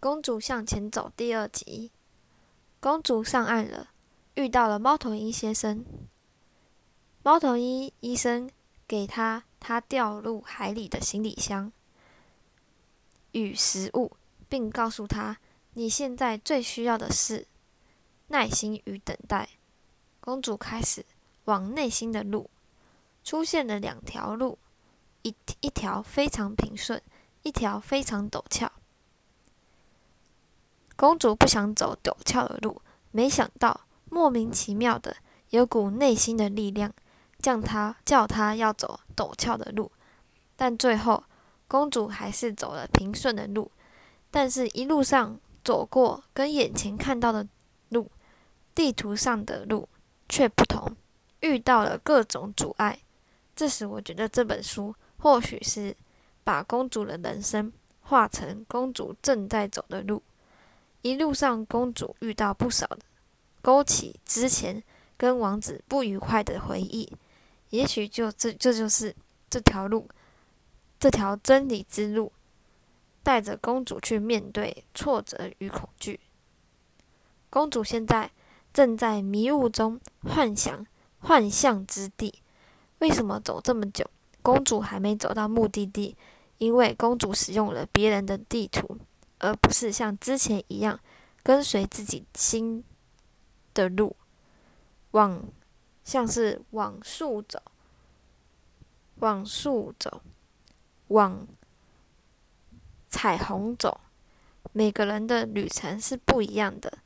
公主向前走第二集，公主上岸了，遇到了猫头鹰先生。猫头鹰医生给她她掉入海里的行李箱与食物，并告诉她你现在最需要的是耐心与等待。公主开始往内心的路，出现了两条路，一一条非常平顺，一条非常陡峭。公主不想走陡峭的路，没想到莫名其妙的有股内心的力量，叫她叫她要走陡峭的路。但最后，公主还是走了平顺的路。但是，一路上走过跟眼前看到的路，地图上的路却不同，遇到了各种阻碍。这时，我觉得这本书或许是把公主的人生画成公主正在走的路。一路上，公主遇到不少的，勾起之前跟王子不愉快的回忆。也许就这，这就是这条路，这条真理之路，带着公主去面对挫折与恐惧。公主现在正在迷雾中幻想幻象之地。为什么走这么久，公主还没走到目的地？因为公主使用了别人的地图。而不是像之前一样跟随自己心的路，往像是往树走，往树走，往彩虹走。每个人的旅程是不一样的，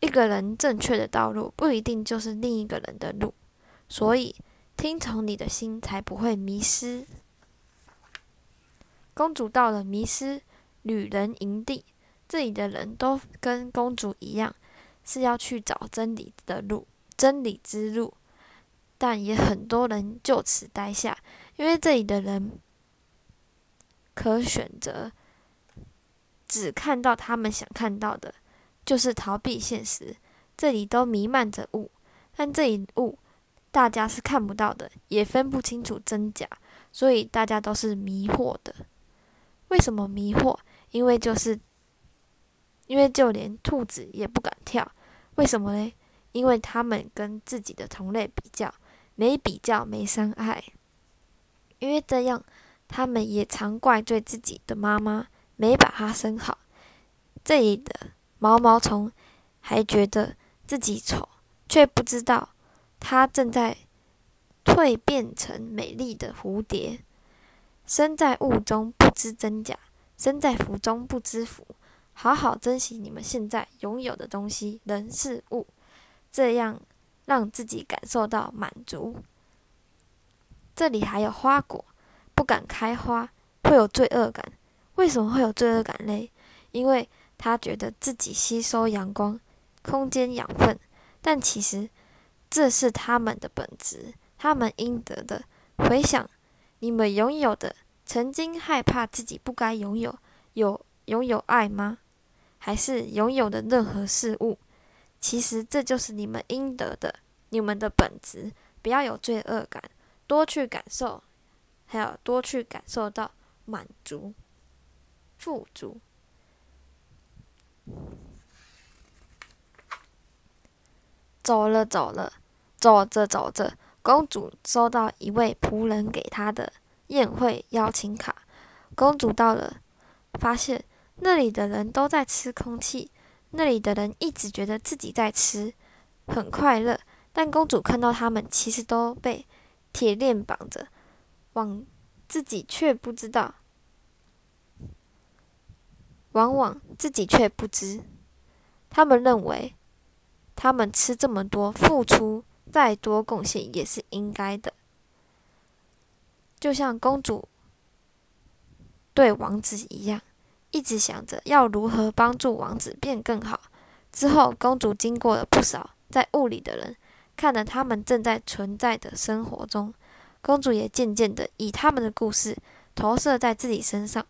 一个人正确的道路不一定就是另一个人的路，所以听从你的心才不会迷失。公主到了迷失。旅人营地，这里的人都跟公主一样，是要去找真理的路，真理之路。但也很多人就此待下，因为这里的人可选择只看到他们想看到的，就是逃避现实。这里都弥漫着雾，但这一雾大家是看不到的，也分不清楚真假，所以大家都是迷惑的。为什么迷惑？因为就是，因为就连兔子也不敢跳，为什么呢？因为他们跟自己的同类比较，没比较没伤害。因为这样，他们也常怪罪自己的妈妈没把它生好。这里的毛毛虫还觉得自己丑，却不知道它正在蜕变成美丽的蝴蝶。身在雾中，不知真假。身在福中不知福，好好珍惜你们现在拥有的东西、人事物，这样让自己感受到满足。这里还有花果，不敢开花，会有罪恶感。为什么会有罪恶感嘞？因为他觉得自己吸收阳光、空间养分，但其实这是他们的本质，他们应得的。回想你们拥有的。曾经害怕自己不该拥有，有拥有爱吗？还是拥有的任何事物？其实这就是你们应得的，你们的本质。不要有罪恶感，多去感受，还有多去感受到满足、富足。走了走了，走着走着，公主收到一位仆人给她的。宴会邀请卡，公主到了，发现那里的人都在吃空气，那里的人一直觉得自己在吃，很快乐。但公主看到他们其实都被铁链绑着，往自己却不知道，往往自己却不知。他们认为，他们吃这么多，付出再多贡献也是应该的。就像公主对王子一样，一直想着要如何帮助王子变更好。之后，公主经过了不少在雾里的人，看了他们正在存在的生活中，公主也渐渐的以他们的故事投射在自己身上。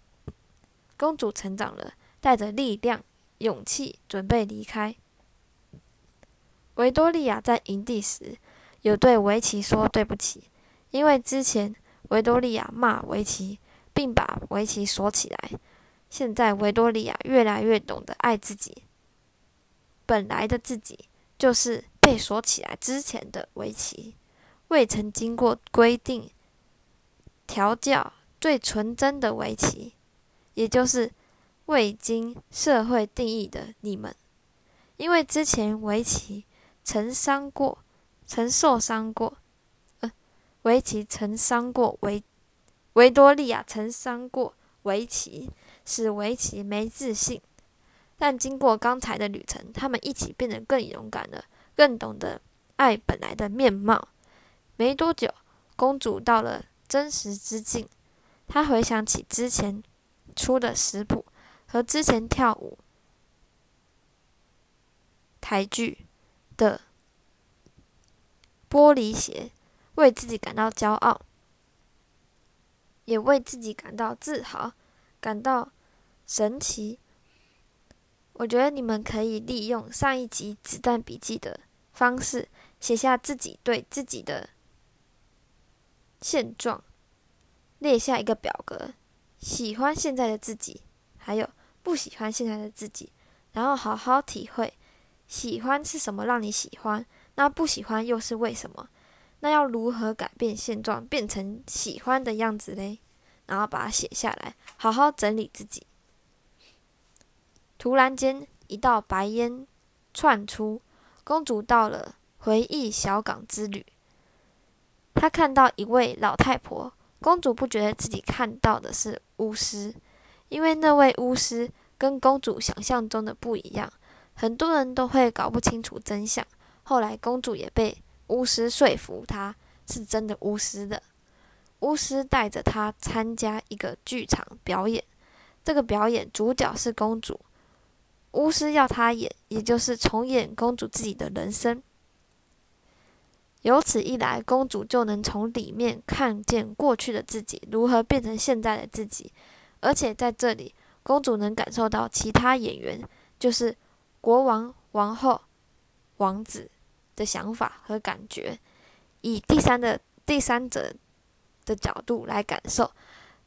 公主成长了，带着力量、勇气，准备离开。维多利亚在营地时，有对维奇说对不起，因为之前。维多利亚骂维奇，并把维奇锁起来。现在维多利亚越来越懂得爱自己，本来的自己就是被锁起来之前的维奇，未曾经过规定调教、最纯真的围棋，也就是未经社会定义的你们，因为之前围棋曾伤过，曾受伤过，围棋曾伤过维维多利亚曾伤过围棋。使围棋没自信，但经过刚才的旅程，他们一起变得更勇敢了，更懂得爱本来的面貌。没多久，公主到了真实之境，她回想起之前出的食谱和之前跳舞台剧的玻璃鞋，为自己感到骄傲，也为自己感到自豪，感到。神奇！我觉得你们可以利用上一集《子弹笔记》的方式，写下自己对自己的现状，列下一个表格，喜欢现在的自己，还有不喜欢现在的自己，然后好好体会，喜欢是什么让你喜欢，那不喜欢又是为什么？那要如何改变现状，变成喜欢的样子嘞？然后把它写下来，好好整理自己。突然间，一道白烟窜出。公主到了回忆小港之旅。她看到一位老太婆。公主不觉得自己看到的是巫师，因为那位巫师跟公主想象中的不一样。很多人都会搞不清楚真相。后来，公主也被巫师说服，他是真的巫师的。巫师带着她参加一个剧场表演。这个表演主角是公主。巫师要他演，也就是重演公主自己的人生。由此一来，公主就能从里面看见过去的自己如何变成现在的自己。而且在这里，公主能感受到其他演员，就是国王、王后、王子的想法和感觉，以第三的第三者的角度来感受。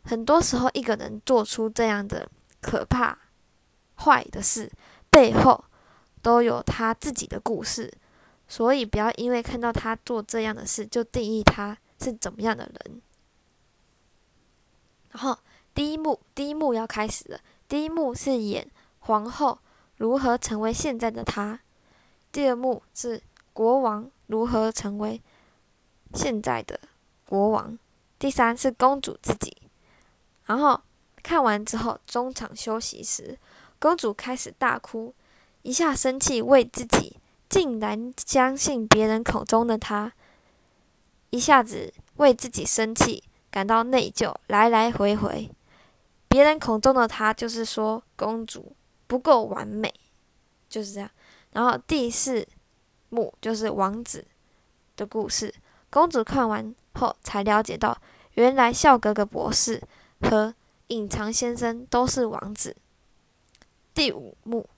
很多时候，一个人做出这样的可怕。坏的事背后都有他自己的故事，所以不要因为看到他做这样的事就定义他是怎么样的人。然后第一幕，第一幕要开始了。第一幕是演皇后如何成为现在的她，第二幕是国王如何成为现在的国王，第三是公主自己。然后看完之后，中场休息时。公主开始大哭，一下生气为自己竟然相信别人口中的她，一下子为自己生气感到内疚，来来回回。别人口中的她就是说公主不够完美，就是这样。然后第四幕就是王子的故事。公主看完后才了解到，原来笑格格博士和隐藏先生都是王子。第五幕，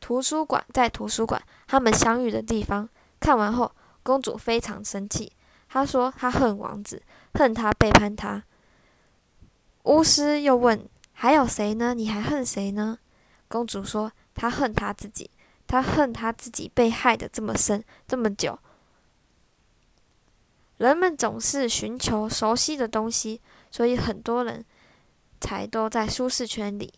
图书馆在图书馆，他们相遇的地方。看完后，公主非常生气，她说她恨王子，恨他背叛她。巫师又问：“还有谁呢？你还恨谁呢？”公主说：“她恨她自己，他恨他自己被害的这么深，这么久。”人们总是寻求熟悉的东西，所以很多人才都在舒适圈里。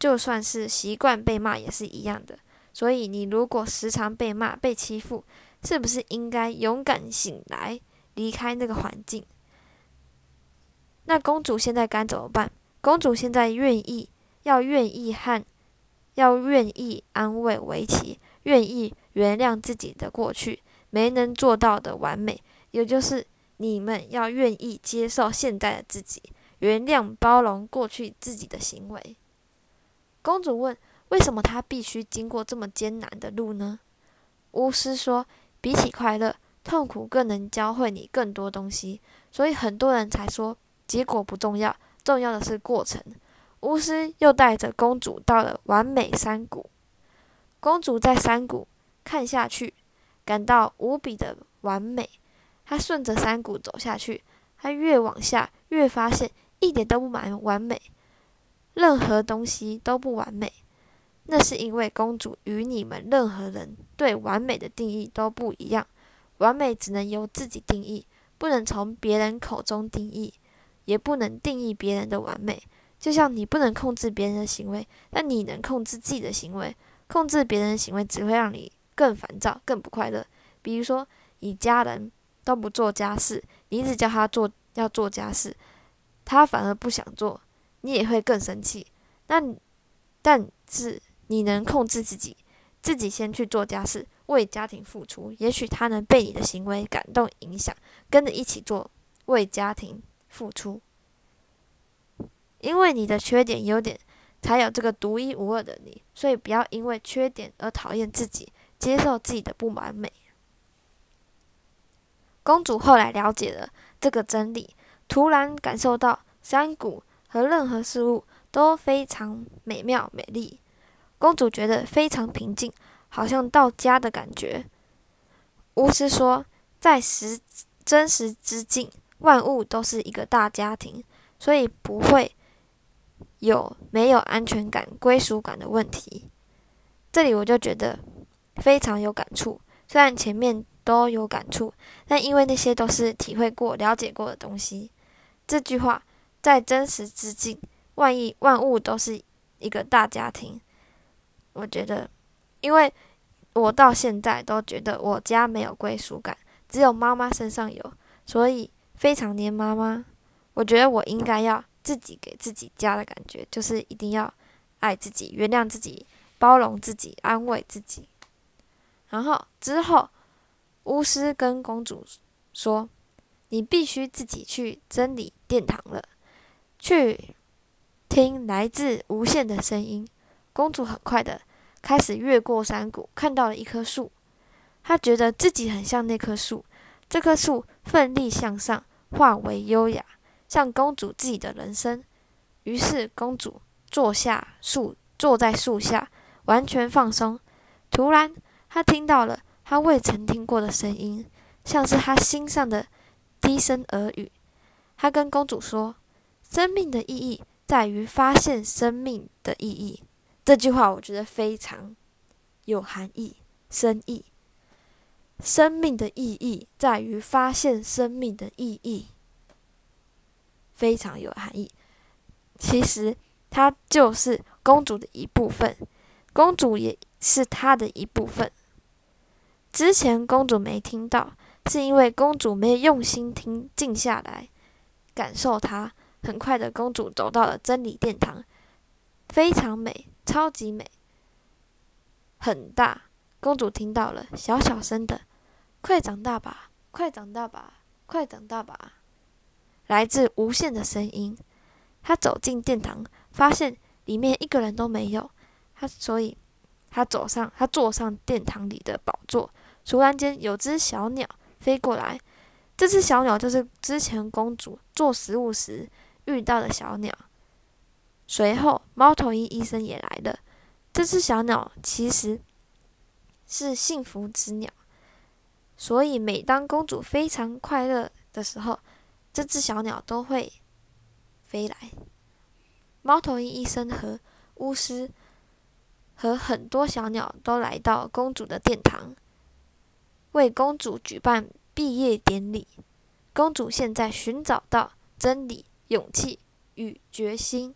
就算是习惯被骂也是一样的，所以你如果时常被骂、被欺负，是不是应该勇敢醒来，离开那个环境？那公主现在该怎么办？公主现在愿意，要愿意和，要愿意安慰围棋，愿意原谅自己的过去没能做到的完美，也就是你们要愿意接受现在的自己，原谅包容过去自己的行为。公主问：“为什么她必须经过这么艰难的路呢？”巫师说：“比起快乐，痛苦更能教会你更多东西。所以很多人才说，结果不重要，重要的是过程。”巫师又带着公主到了完美山谷。公主在山谷看下去，感到无比的完美。她顺着山谷走下去，她越往下，越发现一点都不完完美。任何东西都不完美，那是因为公主与你们任何人对完美的定义都不一样。完美只能由自己定义，不能从别人口中定义，也不能定义别人的完美。就像你不能控制别人的行为，但你能控制自己的行为。控制别人的行为只会让你更烦躁、更不快乐。比如说，你家人都不做家事，你一直叫他做要做家事，他反而不想做，你也会更生气。那但是你能控制自己，自己先去做家事，为家庭付出。也许他能被你的行为感动、影响，跟着一起做，为家庭付出。因为你的缺点、优点。才有这个独一无二的你，所以不要因为缺点而讨厌自己，接受自己的不完美。公主后来了解了这个真理，突然感受到山谷和任何事物都非常美妙美丽。公主觉得非常平静，好像到家的感觉。巫师说，在实真实之境，万物都是一个大家庭，所以不会。有没有安全感、归属感的问题？这里我就觉得非常有感触。虽然前面都有感触，但因为那些都是体会过、了解过的东西。这句话在真实之境，万一万物都是一个大家庭，我觉得，因为我到现在都觉得我家没有归属感，只有妈妈身上有，所以非常黏妈妈。我觉得我应该要。自己给自己家的感觉，就是一定要爱自己、原谅自己、包容自己、安慰自己。然后之后，巫师跟公主说：“你必须自己去真理殿堂了，去听来自无限的声音。”公主很快的开始越过山谷，看到了一棵树。她觉得自己很像那棵树，这棵树奋力向上，化为优雅。像公主自己的人生，于是公主坐下树，坐在树下，完全放松。突然，她听到了她未曾听过的声音，像是她心上的低声耳语。她跟公主说：“生命的意义在于发现生命的意义。”这句话我觉得非常有含义、深意。生命的意义在于发现生命的意义。非常有含义。其实，她就是公主的一部分，公主也是她的一部分。之前公主没听到，是因为公主没有用心听，静下来感受它。很快的，公主走到了真理殿堂，非常美，超级美，很大。公主听到了，小小声的：“快长大吧，快长大吧，快长大吧。”来自无限的声音。他走进殿堂，发现里面一个人都没有。他所以，他走上，他坐上殿堂里的宝座。突然间，有只小鸟飞过来。这只小鸟就是之前公主做食物时遇到的小鸟。随后，猫头鹰医生也来了。这只小鸟其实是幸福之鸟，所以每当公主非常快乐的时候。这只小鸟都会飞来。猫头鹰医生和巫师和很多小鸟都来到公主的殿堂，为公主举办毕业典礼。公主现在寻找到真理、勇气与决心。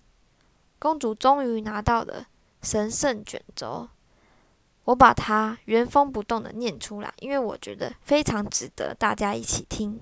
公主终于拿到了神圣卷轴。我把它原封不动的念出来，因为我觉得非常值得大家一起听。